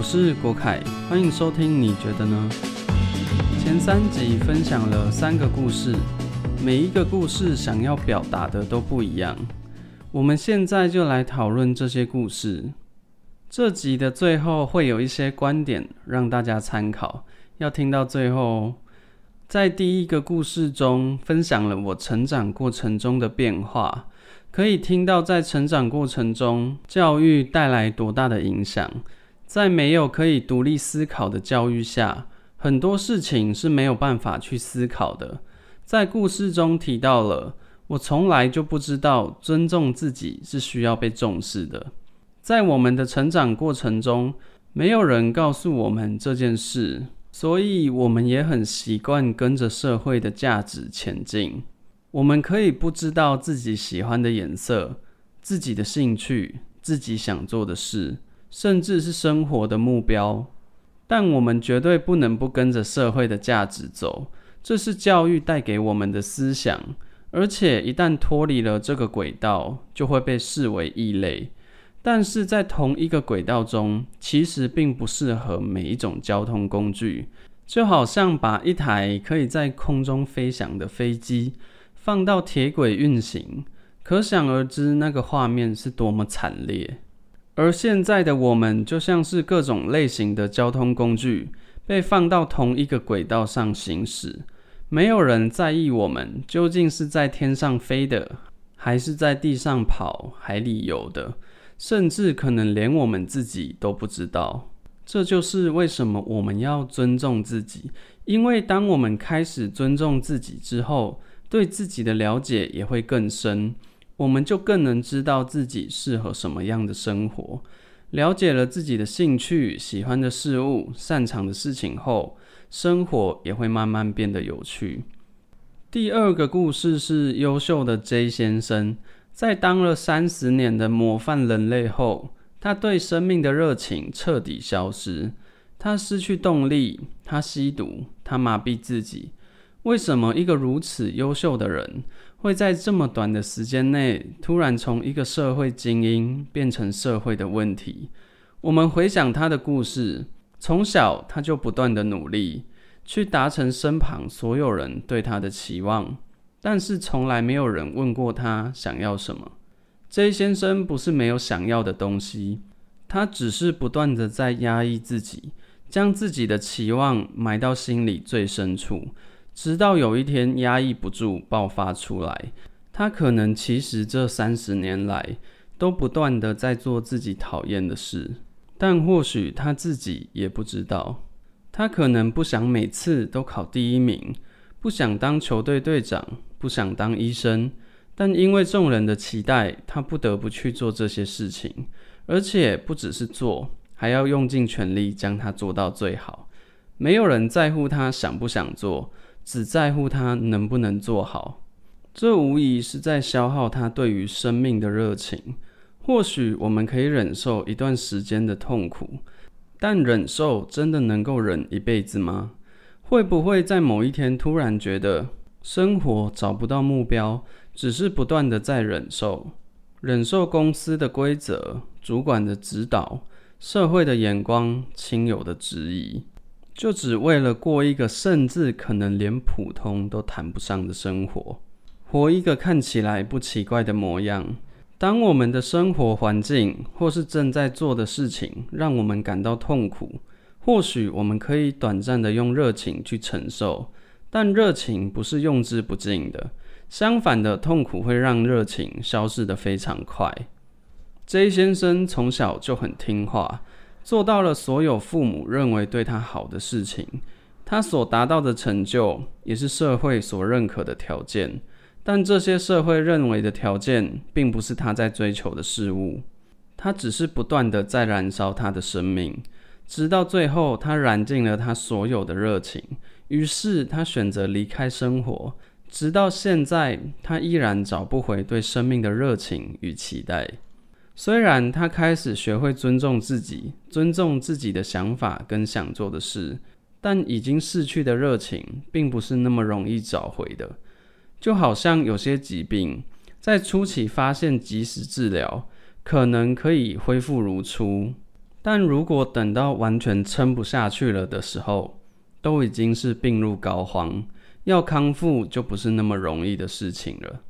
我是国凯，欢迎收听。你觉得呢？前三集分享了三个故事，每一个故事想要表达的都不一样。我们现在就来讨论这些故事。这集的最后会有一些观点让大家参考，要听到最后。在第一个故事中，分享了我成长过程中的变化，可以听到在成长过程中教育带来多大的影响。在没有可以独立思考的教育下，很多事情是没有办法去思考的。在故事中提到了，我从来就不知道尊重自己是需要被重视的。在我们的成长过程中，没有人告诉我们这件事。所以，我们也很习惯跟着社会的价值前进。我们可以不知道自己喜欢的颜色、自己的兴趣、自己想做的事，甚至是生活的目标，但我们绝对不能不跟着社会的价值走。这是教育带给我们的思想，而且一旦脱离了这个轨道，就会被视为异类。但是在同一个轨道中，其实并不适合每一种交通工具。就好像把一台可以在空中飞翔的飞机放到铁轨运行，可想而知那个画面是多么惨烈。而现在的我们，就像是各种类型的交通工具被放到同一个轨道上行驶，没有人在意我们究竟是在天上飞的，还是在地上跑、海里游的。甚至可能连我们自己都不知道，这就是为什么我们要尊重自己。因为当我们开始尊重自己之后，对自己的了解也会更深，我们就更能知道自己适合什么样的生活。了解了自己的兴趣、喜欢的事物、擅长的事情后，生活也会慢慢变得有趣。第二个故事是优秀的 J 先生。在当了三十年的模范人类后，他对生命的热情彻底消失，他失去动力，他吸毒，他麻痹自己。为什么一个如此优秀的人会在这么短的时间内突然从一个社会精英变成社会的问题？我们回想他的故事，从小他就不断的努力，去达成身旁所有人对他的期望。但是从来没有人问过他想要什么。J 先生不是没有想要的东西，他只是不断的在压抑自己，将自己的期望埋到心里最深处，直到有一天压抑不住爆发出来。他可能其实这三十年来都不断的在做自己讨厌的事，但或许他自己也不知道。他可能不想每次都考第一名，不想当球队队长。不想当医生，但因为众人的期待，他不得不去做这些事情，而且不只是做，还要用尽全力将它做到最好。没有人在乎他想不想做，只在乎他能不能做好。这无疑是在消耗他对于生命的热情。或许我们可以忍受一段时间的痛苦，但忍受真的能够忍一辈子吗？会不会在某一天突然觉得？生活找不到目标，只是不断的在忍受，忍受公司的规则、主管的指导、社会的眼光、亲友的质疑，就只为了过一个甚至可能连普通都谈不上的生活，活一个看起来不奇怪的模样。当我们的生活环境或是正在做的事情让我们感到痛苦，或许我们可以短暂的用热情去承受。但热情不是用之不尽的，相反的，痛苦会让热情消失的非常快。J 先生从小就很听话，做到了所有父母认为对他好的事情。他所达到的成就，也是社会所认可的条件。但这些社会认为的条件，并不是他在追求的事物。他只是不断的在燃烧他的生命，直到最后，他燃尽了他所有的热情。于是他选择离开生活，直到现在，他依然找不回对生命的热情与期待。虽然他开始学会尊重自己，尊重自己的想法跟想做的事，但已经逝去的热情并不是那么容易找回的。就好像有些疾病，在初期发现、及时治疗，可能可以恢复如初。但如果等到完全撑不下去了的时候，都已经是病入膏肓，要康复就不是那么容易的事情了。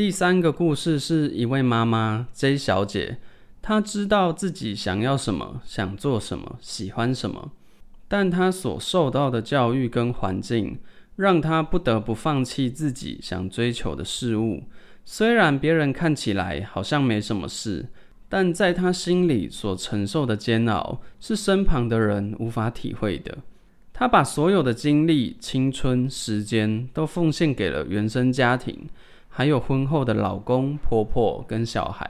第三个故事是一位妈妈 J 小姐，她知道自己想要什么，想做什么，喜欢什么，但她所受到的教育跟环境，让她不得不放弃自己想追求的事物。虽然别人看起来好像没什么事，但在她心里所承受的煎熬，是身旁的人无法体会的。她把所有的精力、青春、时间都奉献给了原生家庭。还有婚后的老公、婆婆跟小孩，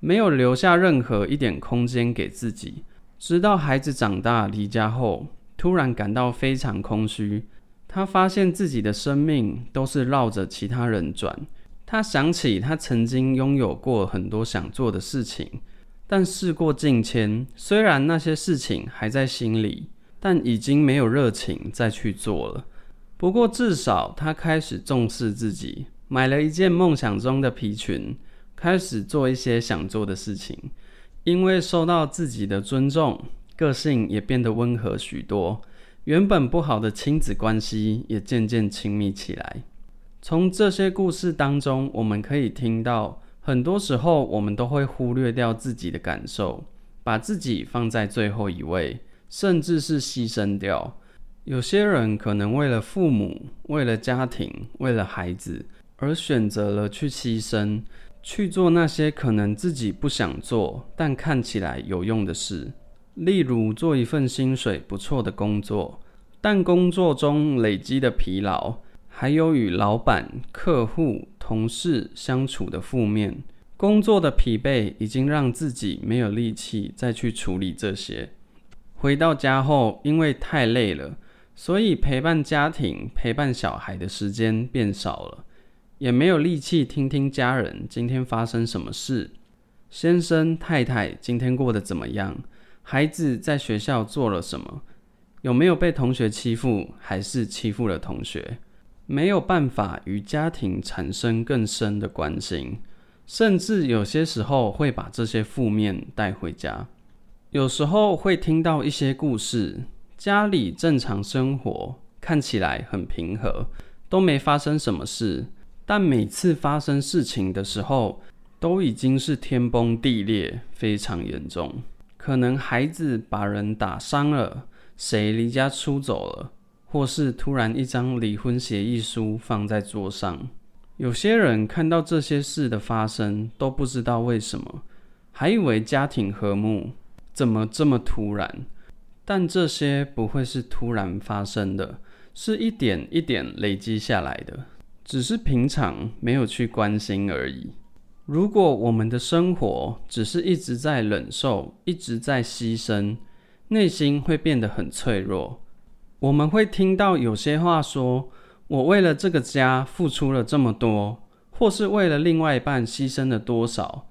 没有留下任何一点空间给自己。直到孩子长大离家后，突然感到非常空虚。他发现自己的生命都是绕着其他人转。他想起他曾经拥有过很多想做的事情，但事过境迁，虽然那些事情还在心里，但已经没有热情再去做了。不过至少他开始重视自己。买了一件梦想中的皮裙，开始做一些想做的事情。因为受到自己的尊重，个性也变得温和许多。原本不好的亲子关系也渐渐亲密起来。从这些故事当中，我们可以听到，很多时候我们都会忽略掉自己的感受，把自己放在最后一位，甚至是牺牲掉。有些人可能为了父母，为了家庭，为了孩子。而选择了去牺牲，去做那些可能自己不想做但看起来有用的事，例如做一份薪水不错的工作，但工作中累积的疲劳，还有与老板、客户、同事相处的负面，工作的疲惫已经让自己没有力气再去处理这些。回到家后，因为太累了，所以陪伴家庭、陪伴小孩的时间变少了。也没有力气听听家人今天发生什么事，先生太太今天过得怎么样？孩子在学校做了什么？有没有被同学欺负，还是欺负了同学？没有办法与家庭产生更深的关心，甚至有些时候会把这些负面带回家。有时候会听到一些故事，家里正常生活看起来很平和，都没发生什么事。但每次发生事情的时候，都已经是天崩地裂，非常严重。可能孩子把人打伤了，谁离家出走了，或是突然一张离婚协议书放在桌上。有些人看到这些事的发生，都不知道为什么，还以为家庭和睦，怎么这么突然？但这些不会是突然发生的，是一点一点累积下来的。只是平常没有去关心而已。如果我们的生活只是一直在忍受，一直在牺牲，内心会变得很脆弱。我们会听到有些话说：“我为了这个家付出了这么多，或是为了另外一半牺牲了多少。”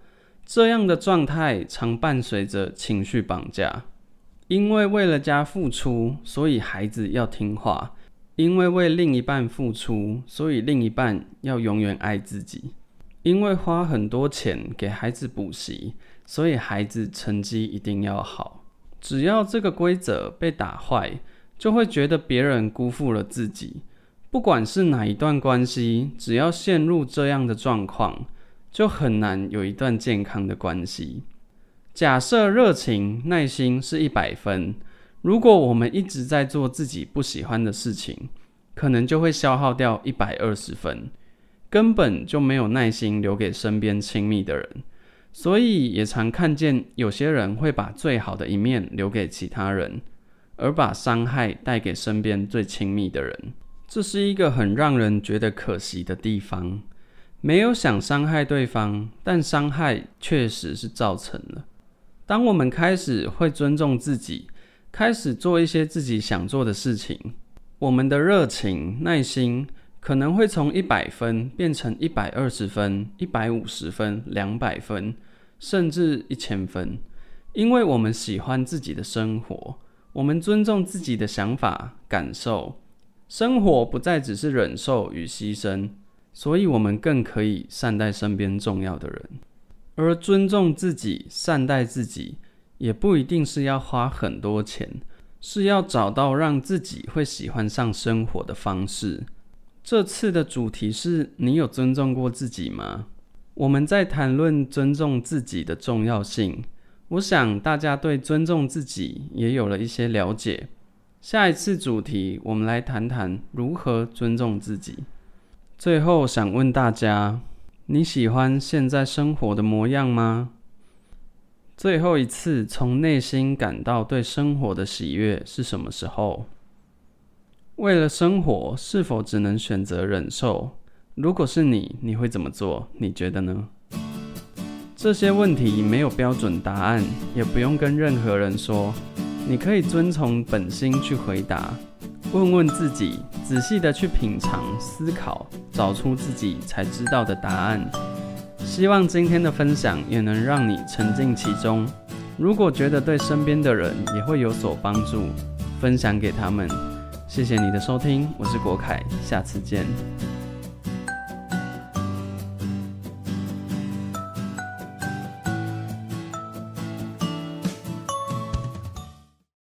这样的状态常伴随着情绪绑架，因为为了家付出，所以孩子要听话。因为为另一半付出，所以另一半要永远爱自己。因为花很多钱给孩子补习，所以孩子成绩一定要好。只要这个规则被打坏，就会觉得别人辜负了自己。不管是哪一段关系，只要陷入这样的状况，就很难有一段健康的关系。假设热情、耐心是一百分。如果我们一直在做自己不喜欢的事情，可能就会消耗掉一百二十分，根本就没有耐心留给身边亲密的人。所以也常看见有些人会把最好的一面留给其他人，而把伤害带给身边最亲密的人。这是一个很让人觉得可惜的地方。没有想伤害对方，但伤害确实是造成了。当我们开始会尊重自己。开始做一些自己想做的事情，我们的热情、耐心可能会从一百分变成一百二十分、一百五十分、两百分，甚至一千分。因为我们喜欢自己的生活，我们尊重自己的想法、感受，生活不再只是忍受与牺牲，所以我们更可以善待身边重要的人，而尊重自己、善待自己。也不一定是要花很多钱，是要找到让自己会喜欢上生活的方式。这次的主题是你有尊重过自己吗？我们在谈论尊重自己的重要性，我想大家对尊重自己也有了一些了解。下一次主题，我们来谈谈如何尊重自己。最后想问大家，你喜欢现在生活的模样吗？最后一次从内心感到对生活的喜悦是什么时候？为了生活，是否只能选择忍受？如果是你，你会怎么做？你觉得呢？这些问题没有标准答案，也不用跟任何人说。你可以遵从本心去回答，问问自己，仔细的去品尝、思考，找出自己才知道的答案。希望今天的分享也能让你沉浸其中。如果觉得对身边的人也会有所帮助，分享给他们。谢谢你的收听，我是国凯，下次见。